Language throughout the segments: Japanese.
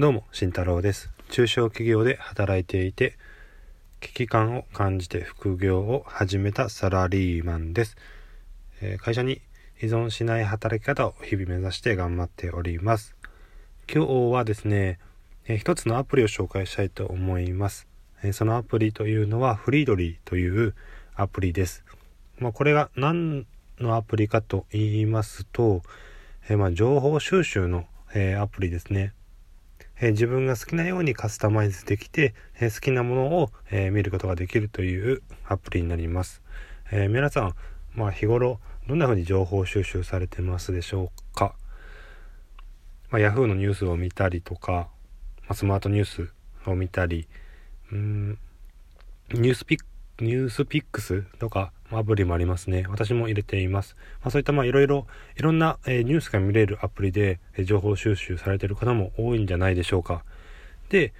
どうも、慎太郎です。中小企業で働いていて、危機感を感じて副業を始めたサラリーマンです。えー会社に依存しない働き方を日々目指して頑張っております。今日はですね、えー一つのアプリを紹介したいと思います。えーそのアプリというのはフリードリーというアプリです。まあ、これが何のアプリかと言いますと、えまあ情報収集の、えアプリですね。え自分が好きなようにカスタマイズできて、え好きなものを、え見ることができるというアプリになります。え皆さん、まあ、日頃どんな風に情報収集されてますでしょうか、まあ、Yahoo のニュースを見たりとか、まあ、スマートニュースを見たりうんニュースピッニュースピックスとかアプリもありますね。私も入れています。まあ、そういったまあいろいろいろんな、えーニュースが見れるアプリで、えー情報収集されている方も多いんじゃないでしょうか。で、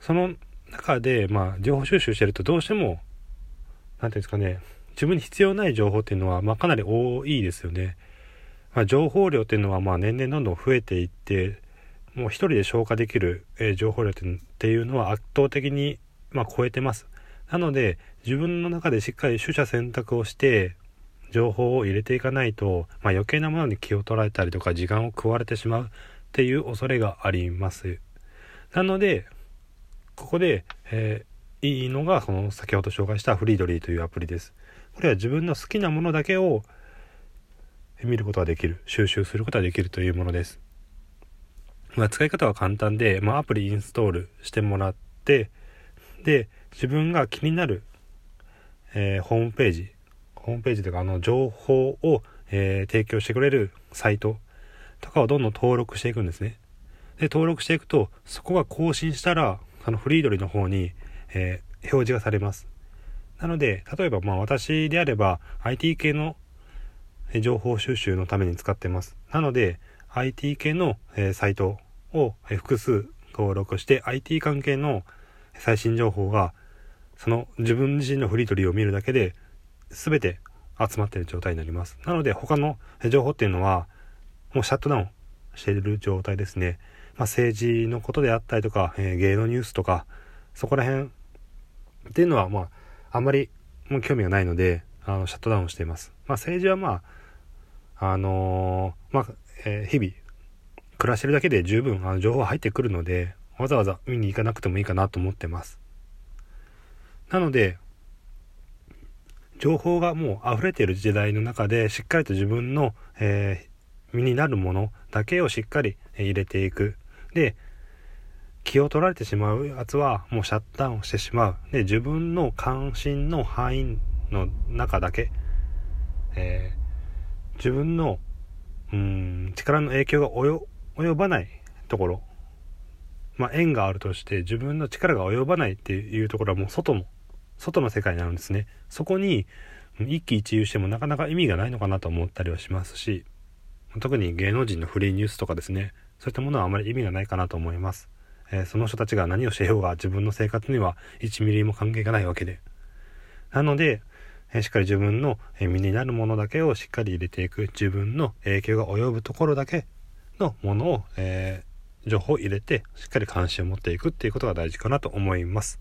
その中でまあ情報収集してるとどうしてもなんていうんですかね自分に必要ない情報っていうのはまあかなり多いですよね。まあ、情報量っていうのはまあ年々どんどん増えていってもう一人で消化できる、えー情報量ってっていうのは圧倒的にまあ超えてます。なので自分の中でしっかり取捨選択をして情報を入れていかないと、まあ、余計なものに気を取られたりとか時間を食われてしまうっていう恐れがあります。なのでここで、えーいいのがこの先ほど紹介したフリードリーというアプリです。これは自分の好きなものだけを見ることができる収集することができるというものです。まあ、使い方は簡単で、まあ、アプリインストールしてもらってで自分が気になる、えーホームページホームページというかあの情報を、えー提供してくれるサイトとかをどんどん登録していくんですね。で登録していくとそこが更新したらそのフリードリの方に、えー表示がされます。なので例えばまあ私であれば IT 系のえ情報収集のために使ってます。なので IT 系の、えーサイトを、え複数登録して IT 関係の最新情報がその自分自身のフリードリーを見るだけで全て集まってる状態になります。なので他の情報っていうのはもうシャットダウンしている状態ですね。まあ、政治のことであったりとか、えー芸能ニュースとかそこら辺っていうのはまああんまりもう興味がないのであのシャットダウンしています。まあ、政治はまああのーまあ、えー日々暮らしてるだけで十分あの情報は入ってくるのでわざわざ見に行かなくてもいいかなと思ってます。なので情報がもう溢れている時代の中でしっかりと自分の、えー身になるものだけをしっかり入れていく。で気を取られてしまうやつはもうシャットダウンしてしまう。で自分の関心の範囲の中だけ、えー自分のうん力の影響が及ばないところまあ縁があるとして自分の力が及ばないっていうところはもう外の外の世界になるんですね。そこに一喜一憂してもなかなか意味がないのかなと思ったりはしますし特に芸能人のフリーニュースとかですね。そういったものはあまり意味がないかなと思います、えーその人たちが何をしてようが自分の生活には1ミリも関係がないわけで。なのでえーしっかり自分の身になるものだけをしっかり入れていく自分の影響が及ぶところだけのものを、えー情報を入れてしっかり関心を持っていくっていうことが大事かなと思います。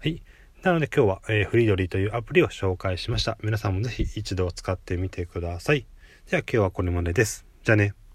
はい。なので今日は、えーフリードリーというアプリを紹介しました。皆さんもぜひ一度使ってみてください。では今日はこれまでです。じゃあね。